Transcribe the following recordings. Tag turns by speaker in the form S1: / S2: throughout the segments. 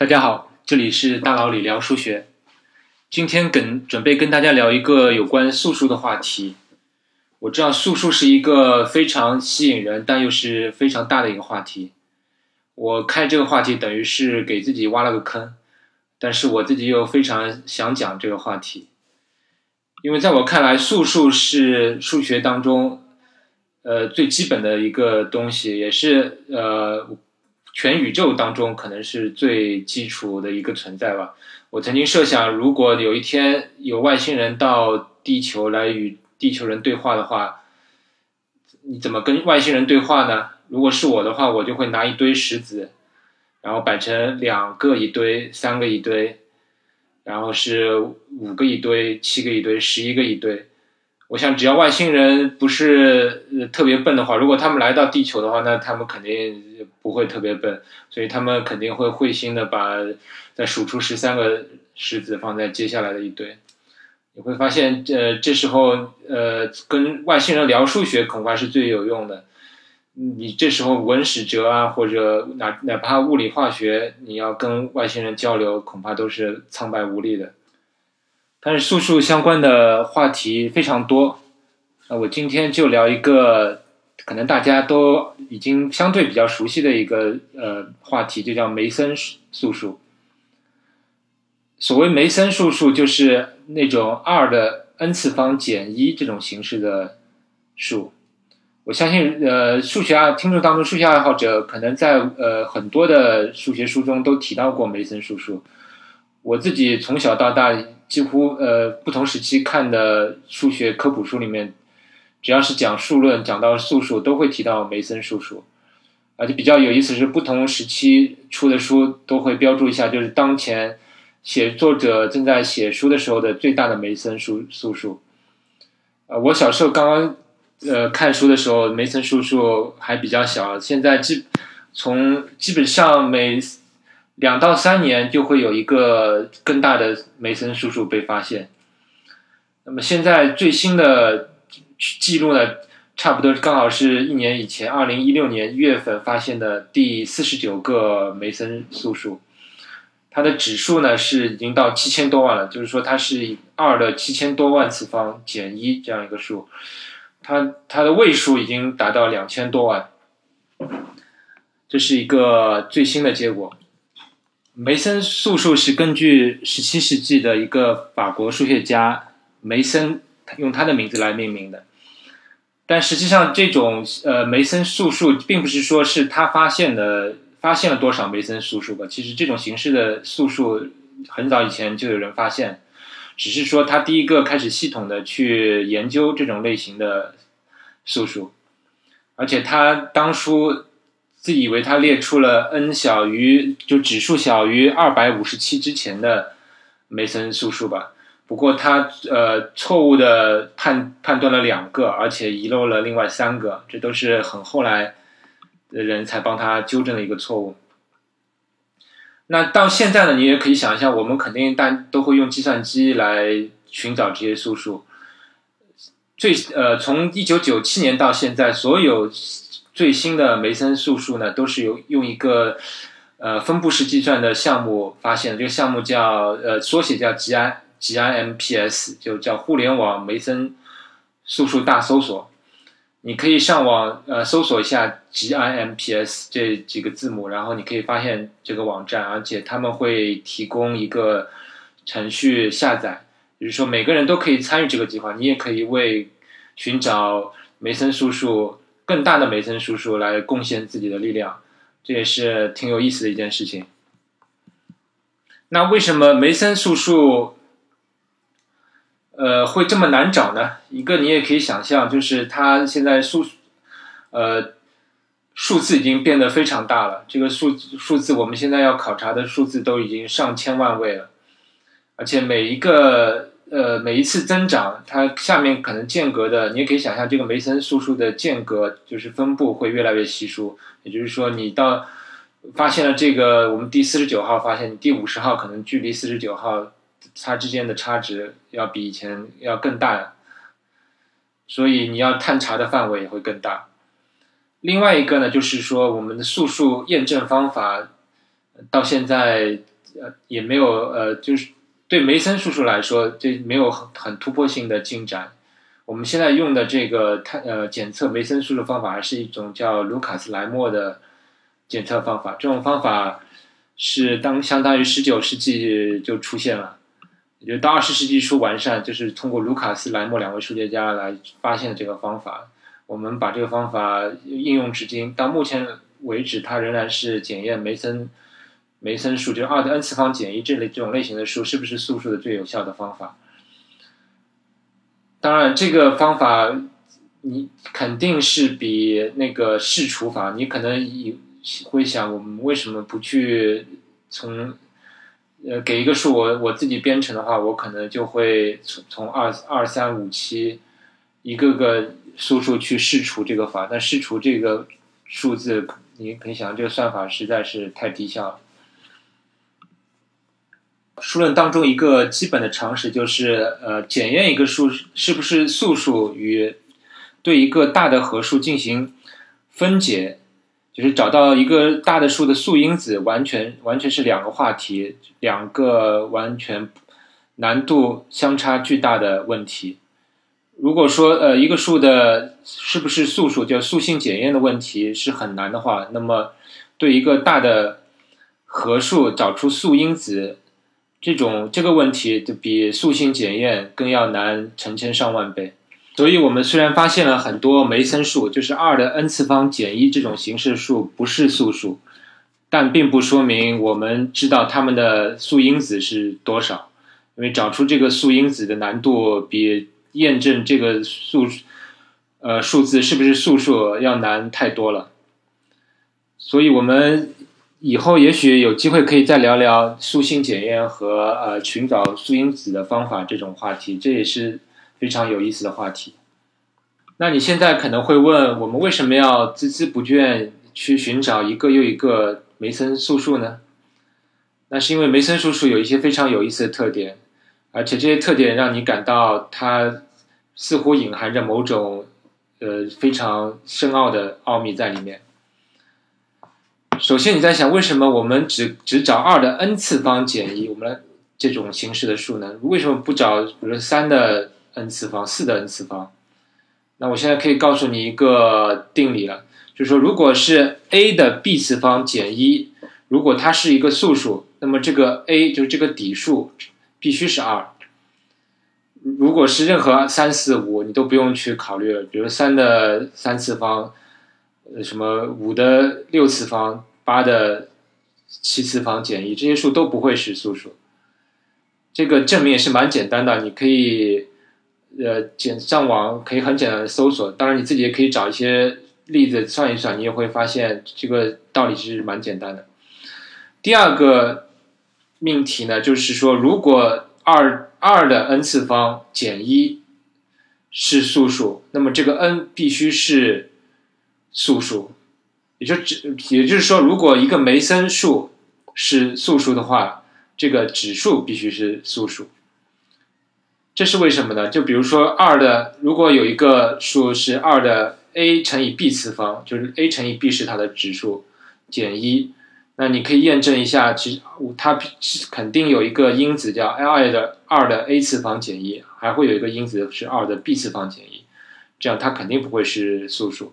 S1: 大家好，这里是大佬李聊数学。今天跟准备跟大家聊一个有关素数的话题。我知道素数是一个非常吸引人，但又是非常大的一个话题。我开这个话题等于是给自己挖了个坑，但是我自己又非常想讲这个话题，因为在我看来，素数是数学当中呃最基本的一个东西，也是呃。全宇宙当中可能是最基础的一个存在吧。我曾经设想，如果有一天有外星人到地球来与地球人对话的话，你怎么跟外星人对话呢？如果是我的话，我就会拿一堆石子，然后摆成两个一堆、三个一堆，然后是五个一堆、七个一堆、十一个一堆。我想，只要外星人不是特别笨的话，如果他们来到地球的话，那他们肯定不会特别笨，所以他们肯定会会心的把再数出十三个石子放在接下来的一堆。你会发现，呃，这时候呃，跟外星人聊数学恐怕是最有用的。你这时候文史哲啊，或者哪哪怕物理化学，你要跟外星人交流，恐怕都是苍白无力的。但是素数相关的话题非常多，那我今天就聊一个可能大家都已经相对比较熟悉的一个呃话题，就叫梅森素数。所谓梅森素数，就是那种二的 n 次方减一这种形式的数。我相信，呃，数学爱听众当中，数学爱好者可能在呃很多的数学书中都提到过梅森素数。我自己从小到大。几乎呃，不同时期看的数学科普书里面，只要是讲数论、讲到素数，都会提到梅森素数。而且比较有意思是，不同时期出的书都会标注一下，就是当前写作者正在写书的时候的最大的梅森数素数。呃，我小时候刚刚呃看书的时候，梅森素数还比较小，现在基从基本上每。两到三年就会有一个更大的梅森素数被发现。那么现在最新的记录呢，差不多刚好是一年以前，二零一六年一月份发现的第四十九个梅森素数。它的指数呢是已经到七千多万了，就是说它是二的七千多万次方减一这样一个数。它它的位数已经达到两千多万，这是一个最新的结果。梅森素数是根据十七世纪的一个法国数学家梅森用他的名字来命名的，但实际上这种呃梅森素数并不是说是他发现的，发现了多少梅森素数吧？其实这种形式的素数很早以前就有人发现，只是说他第一个开始系统的去研究这种类型的素数，而且他当初。自以为他列出了 n 小于就指数小于二百五十七之前的梅森素数吧，不过他呃错误的判判断了两个，而且遗漏了另外三个，这都是很后来的人才帮他纠正的一个错误。那到现在呢，你也可以想一下，我们肯定大都会用计算机来寻找这些素数。最呃从一九九七年到现在，所有。最新的梅森素数呢，都是由用一个呃分布式计算的项目发现的。这个项目叫呃缩写叫 G I G I M P S，就叫互联网梅森素数大搜索。你可以上网呃搜索一下 G I M P S 这几个字母，然后你可以发现这个网站，而且他们会提供一个程序下载，比如说每个人都可以参与这个计划，你也可以为寻找梅森素数。更大的梅森叔叔来贡献自己的力量，这也是挺有意思的一件事情。那为什么梅森叔叔，呃，会这么难找呢？一个你也可以想象，就是他现在数，呃，数字已经变得非常大了。这个数数字，我们现在要考察的数字都已经上千万位了，而且每一个。呃，每一次增长，它下面可能间隔的，你也可以想象，这个梅森素数的间隔就是分布会越来越稀疏。也就是说，你到发现了这个，我们第四十九号发现，第五十号可能距离四十九号它之间的差值要比以前要更大，所以你要探查的范围也会更大。另外一个呢，就是说我们的素数验证方法，到现在呃也没有呃，就是对梅森叔叔来说，这没有很很突破性的进展。我们现在用的这个探呃检测梅森叔叔方法，还是一种叫卢卡斯莱默的检测方法。这种方法是当相当于十九世纪就出现了，也就到二十世纪初完善，就是通过卢卡斯莱默两位数学家来发现这个方法。我们把这个方法应用至今，到目前为止，它仍然是检验梅森梅森数，就是二的 n 次方减一这类这种类型的数是不是素数的最有效的方法。当然，这个方法你肯定是比那个试除法。你可能有会想，我们为什么不去从呃给一个数，我我自己编程的话，我可能就会从从二二三五七一个个素数去试除这个法。但试除这个数字，你可以想，这个算法实在是太低效了。数论当中一个基本的常识就是，呃，检验一个数是不是素数与对一个大的合数进行分解，就是找到一个大的数的素因子，完全完全是两个话题，两个完全难度相差巨大的问题。如果说呃一个数的是不是素数，叫素性检验的问题是很难的话，那么对一个大的合数找出素因子。这种这个问题就比素性检验更要难成千上万倍，所以我们虽然发现了很多梅森数，就是二的 n 次方减一这种形式数不是素数，但并不说明我们知道它们的素因子是多少，因为找出这个素因子的难度比验证这个数，呃数字是不是素数要难太多了，所以我们。以后也许有机会可以再聊聊素性检验和呃寻找素因子的方法这种话题，这也是非常有意思的话题。那你现在可能会问，我们为什么要孜孜不倦去寻找一个又一个梅森素数呢？那是因为梅森素数有一些非常有意思的特点，而且这些特点让你感到它似乎隐含着某种呃非常深奥的奥秘在里面。首先，你在想为什么我们只只找二的 n 次方减一，我们这种形式的数呢？为什么不找比如三的 n 次方、四的 n 次方？那我现在可以告诉你一个定理了，就是说，如果是 a 的 b 次方减一，如果它是一个素数，那么这个 a 就是这个底数必须是二。如果是任何三四五，你都不用去考虑了，比如三的三次方，呃，什么五的六次方。八的七次方减一，这些数都不会是素数。这个证明也是蛮简单的，你可以呃简上网可以很简单的搜索，当然你自己也可以找一些例子算一算，你也会发现这个道理是蛮简单的。第二个命题呢，就是说如果二二的 n 次方减一是素数，那么这个 n 必须是素数。也就指，也就是说，如果一个梅森数是素数的话，这个指数必须是素数。这是为什么呢？就比如说二的，如果有一个数是二的 a 乘以 b 次方，就是 a 乘以 b 是它的指数减一，那你可以验证一下，其实它肯定有一个因子叫 l 的二的 a 次方减一，还会有一个因子是二的 b 次方减一，这样它肯定不会是素数。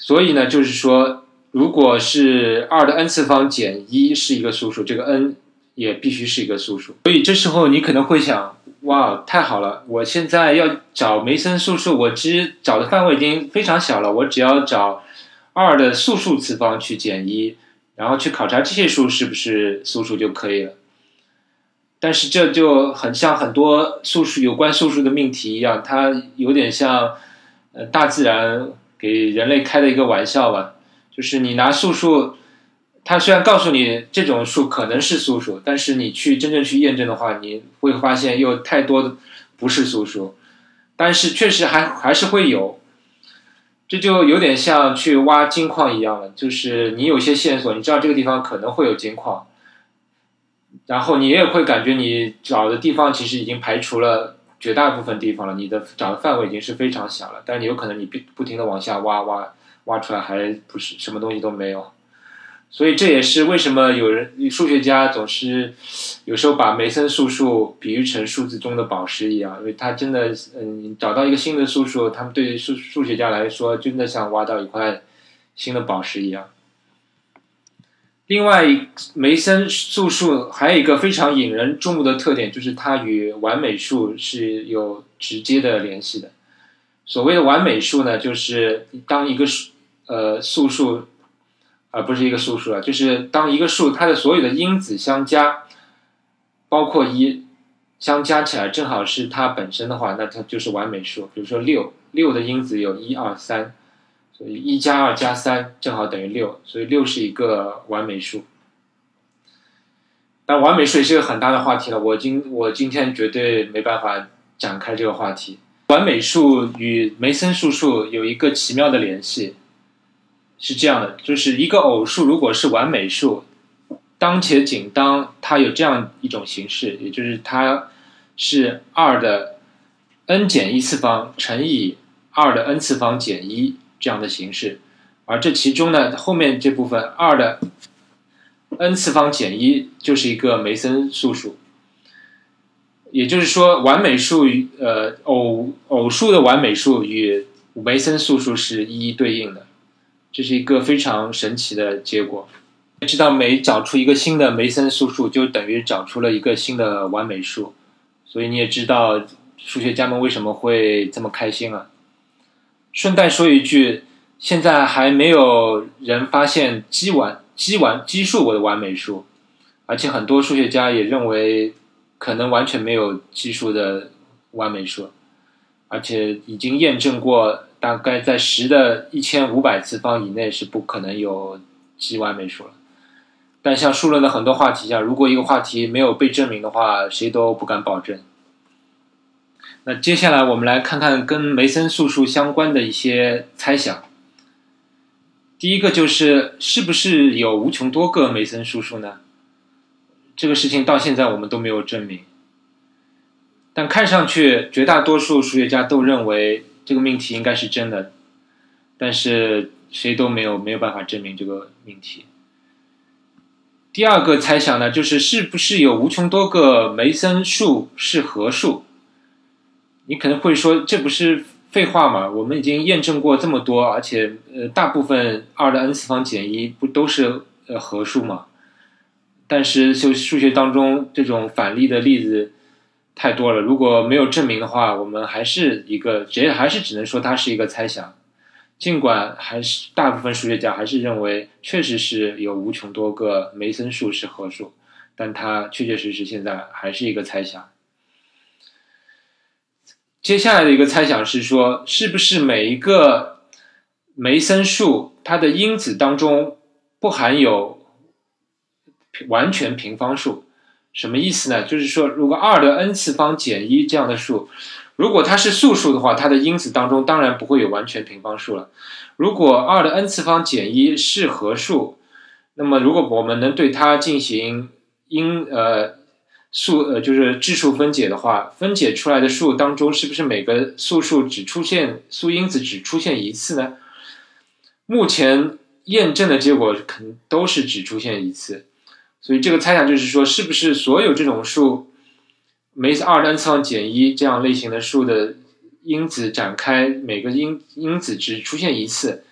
S1: 所以呢，就是说，如果是二的 n 次方减一是一个素数，这个 n 也必须是一个素数。所以这时候你可能会想，哇，太好了！我现在要找梅森素数，我其实找的范围已经非常小了，我只要找二的素数次方去减一，然后去考察这些数是不是素数就可以了。但是这就很像很多素数有关素数的命题一样，它有点像呃大自然。给人类开的一个玩笑吧，就是你拿素数，它虽然告诉你这种数可能是素数，但是你去真正去验证的话，你会发现又太多的不是素数，但是确实还还是会有，这就有点像去挖金矿一样了，就是你有些线索，你知道这个地方可能会有金矿，然后你也会感觉你找的地方其实已经排除了。绝大部分地方了，你的找的范围已经是非常小了，但是你有可能你不不停的往下挖挖挖出来，还不是什么东西都没有，所以这也是为什么有人数学家总是有时候把梅森素数比喻成数字中的宝石一样，因为他真的，嗯，找到一个新的素数，他们对于数数学家来说，真的像挖到一块新的宝石一样。另外，梅森素数还有一个非常引人注目的特点，就是它与完美数是有直接的联系的。所谓的完美数呢，就是当一个数，呃，素数。而不是一个素数啊，就是当一个数它的所有的因子相加，包括一相加起来正好是它本身的话，那它就是完美数。比如说六，六的因子有一二三，所以一加二加三正好等于六，所以六是一个完美数。但完美数也是个很大的话题了，我今我今天绝对没办法展开这个话题。完美数与梅森数数有一个奇妙的联系。是这样的，就是一个偶数如果是完美数，当且仅当它有这样一种形式，也就是它是二的 n 减一次方乘以二的 n 次方减一这样的形式，而这其中呢，后面这部分二的 n 次方减一就是一个梅森素数，也就是说，完美数与呃偶偶数的完美数与梅森素数是一一对应的。这是一个非常神奇的结果。知道每找出一个新的梅森素数，就等于找出了一个新的完美数，所以你也知道数学家们为什么会这么开心了。顺带说一句，现在还没有人发现奇完奇完奇数的完美数，而且很多数学家也认为可能完全没有奇数的完美数，而且已经验证过。大概在十的一千五百次方以内是不可能有奇完美数了。但像数论的很多话题一样，如果一个话题没有被证明的话，谁都不敢保证。那接下来我们来看看跟梅森素数相关的一些猜想。第一个就是是不是有无穷多个梅森素数呢？这个事情到现在我们都没有证明。但看上去绝大多数数学家都认为。这个命题应该是真的，但是谁都没有没有办法证明这个命题。第二个猜想呢，就是是不是有无穷多个梅森数是合数？你可能会说，这不是废话吗？我们已经验证过这么多，而且呃，大部分二的 n 次方减一不都是呃合数吗？但是就数学当中这种反例的例子。太多了，如果没有证明的话，我们还是一个，只还是只能说它是一个猜想。尽管还是大部分数学家还是认为，确实是有无穷多个梅森数是合数，但它确确实实现在还是一个猜想。接下来的一个猜想是说，是不是每一个梅森数它的因子当中不含有完全平方数？什么意思呢？就是说，如果二的 n 次方减一这样的数，如果它是素数的话，它的因子当中当然不会有完全平方数了。如果二的 n 次方减一是合数，那么如果我们能对它进行因呃数呃就是质数分解的话，分解出来的数当中是不是每个素数只出现素因子只出现一次呢？目前验证的结果肯定都是只出现一次。所以这个猜想就是说，是不是所有这种数，每二 n 次方减一这样类型的数的因子展开，每个因因子只出现一次，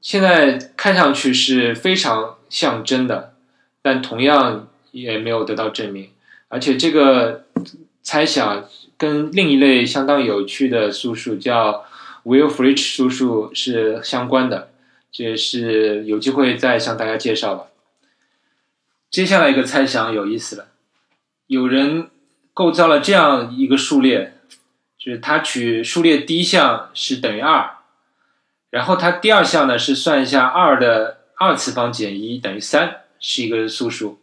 S1: 现在看上去是非常像真的，但同样也没有得到证明。而且这个猜想跟另一类相当有趣的素数叫 Will-Fritsch 素数是相关的，这也是有机会再向大家介绍吧。接下来一个猜想有意思了，有人构造了这样一个数列，就是他取数列第一项是等于二，然后他第二项呢是算一下二的二次方减一等于三，是一个素数，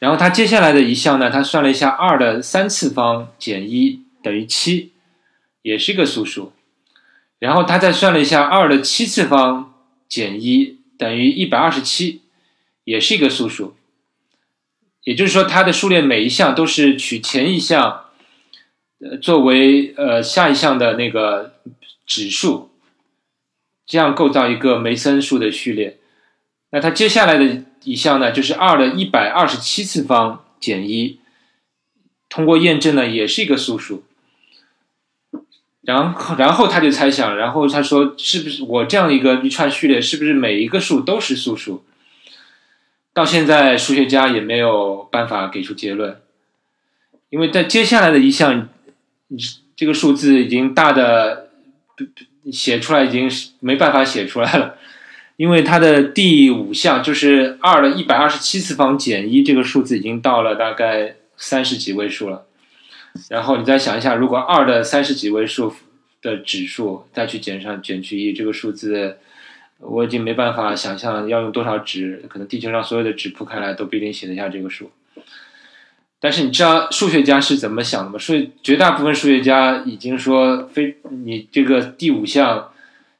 S1: 然后他接下来的一项呢，他算了一下二的三次方减一等于七，也是一个素数，然后他再算了一下二的七次方减一等于一百二十七。也是一个素数，也就是说，它的数列每一项都是取前一项，呃，作为呃下一项的那个指数，这样构造一个梅森数的序列。那它接下来的一项呢，就是二的一百二十七次方减一，通过验证呢，也是一个素数。然后，然后他就猜想，然后他说，是不是我这样一个一串序列，是不是每一个数都是素数？到现在，数学家也没有办法给出结论，因为在接下来的一项，这个数字已经大的写出来已经没办法写出来了，因为它的第五项就是二的一百二十七次方减一，这个数字已经到了大概三十几位数了。然后你再想一下，如果二的三十几位数的指数再去减上减去一，这个数字我已经没办法想象要用多少纸，可能地球上所有的纸铺开来都不一定写得下这个数。但是你知道数学家是怎么想的吗？数绝大部分数学家已经说，非你这个第五项，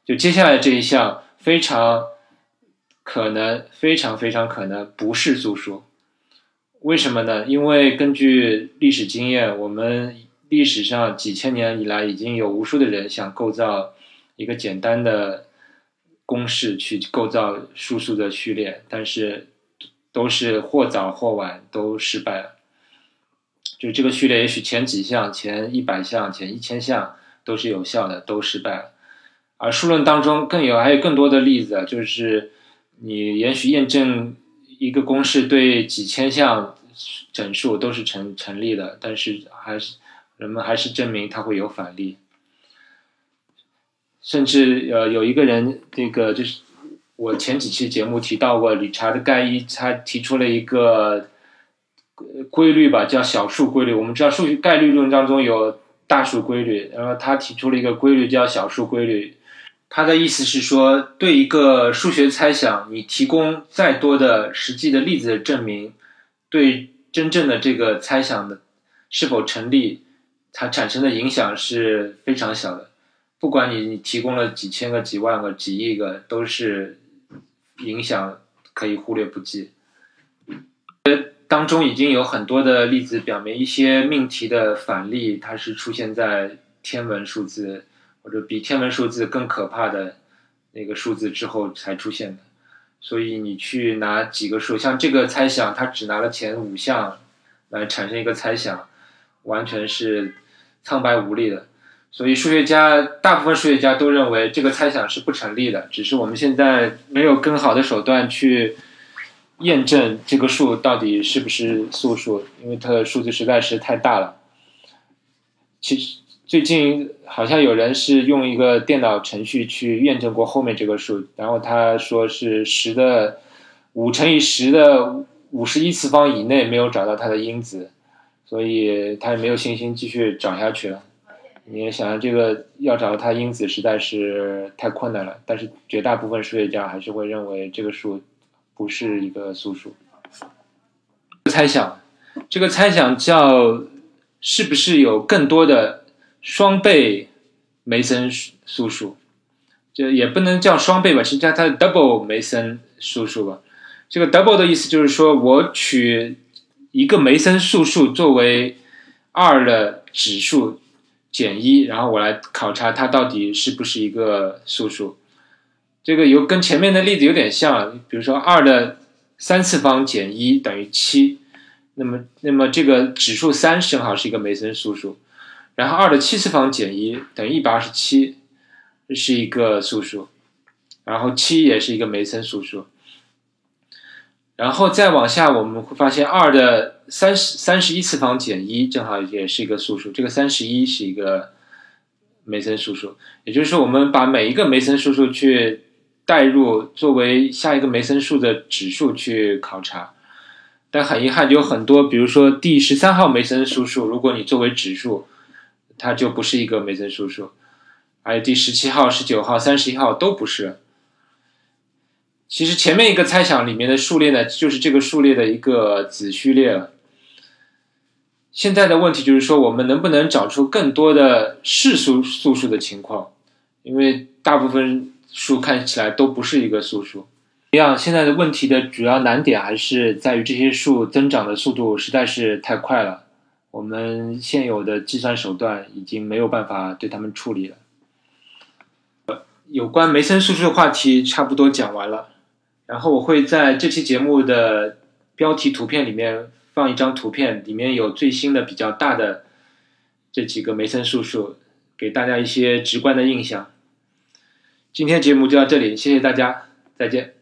S1: 就接下来这一项非常可能，非常非常可能不是素数。为什么呢？因为根据历史经验，我们历史上几千年以来已经有无数的人想构造一个简单的公式去构造数数的序列，但是都是或早或晚都失败了。就这个序列，也许前几项、前一百项、前一千项都是有效的，都失败了。而数论当中更有还有更多的例子，就是你也许验证。一个公式对几千项整数都是成成立的，但是还是人们还是证明它会有反例。甚至呃，有一个人，这个就是我前几期节目提到过，理查德盖伊，他提出了一个规律吧，叫小数规律。我们知道数学概率论当中有大数规律，然后他提出了一个规律叫小数规律。他的意思是说，对一个数学猜想，你提供再多的实际的例子的证明，对真正的这个猜想的是否成立，它产生的影响是非常小的。不管你你提供了几千个、几万个、几亿个，都是影响可以忽略不计。当中已经有很多的例子表明，一些命题的反例，它是出现在天文数字。或者比天文数字更可怕的那个数字之后才出现的，所以你去拿几个数，像这个猜想，它只拿了前五项来产生一个猜想，完全是苍白无力的。所以数学家大部分数学家都认为这个猜想是不成立的，只是我们现在没有更好的手段去验证这个数到底是不是素数，因为它的数字实在是太大了。其实。最近好像有人是用一个电脑程序去验证过后面这个数，然后他说是十的五乘以十的五十一次方以内没有找到它的因子，所以他也没有信心继续找下去了。你也想这个要找到它因子实在是太困难了，但是绝大部分数学家还是会认为这个数不是一个素数。猜想，这个猜想叫是不是有更多的？双倍梅森素数，这也不能叫双倍吧，实际上它 double 梅森素数吧。这个 double 的意思就是说我取一个梅森素数作为二的指数减一，然后我来考察它到底是不是一个素数。这个有跟前面的例子有点像，比如说二的三次方减一等于七，那么那么这个指数三正好是一个梅森素数。然后二的七次方减一等于一百二十七，是一个素数，然后七也是一个梅森素数。然后再往下，我们会发现二的三十三十一次方减一正好也是一个素数，这个三十一是一个梅森素数。也就是说，我们把每一个梅森素数去代入作为下一个梅森数的指数去考察，但很遗憾，有很多，比如说第十三号梅森素数，如果你作为指数。它就不是一个梅森素数，还有第十七号、十九号、三十一号都不是。其实前面一个猜想里面的数列呢，就是这个数列的一个子序列了。现在的问题就是说，我们能不能找出更多的实数素数的情况？因为大部分数看起来都不是一个素数。一样，现在的问题的主要难点还是在于这些数增长的速度实在是太快了。我们现有的计算手段已经没有办法对他们处理了。有关梅森素数的话题差不多讲完了，然后我会在这期节目的标题图片里面放一张图片，里面有最新的比较大的这几个梅森叔叔，给大家一些直观的印象。今天节目就到这里，谢谢大家，再见。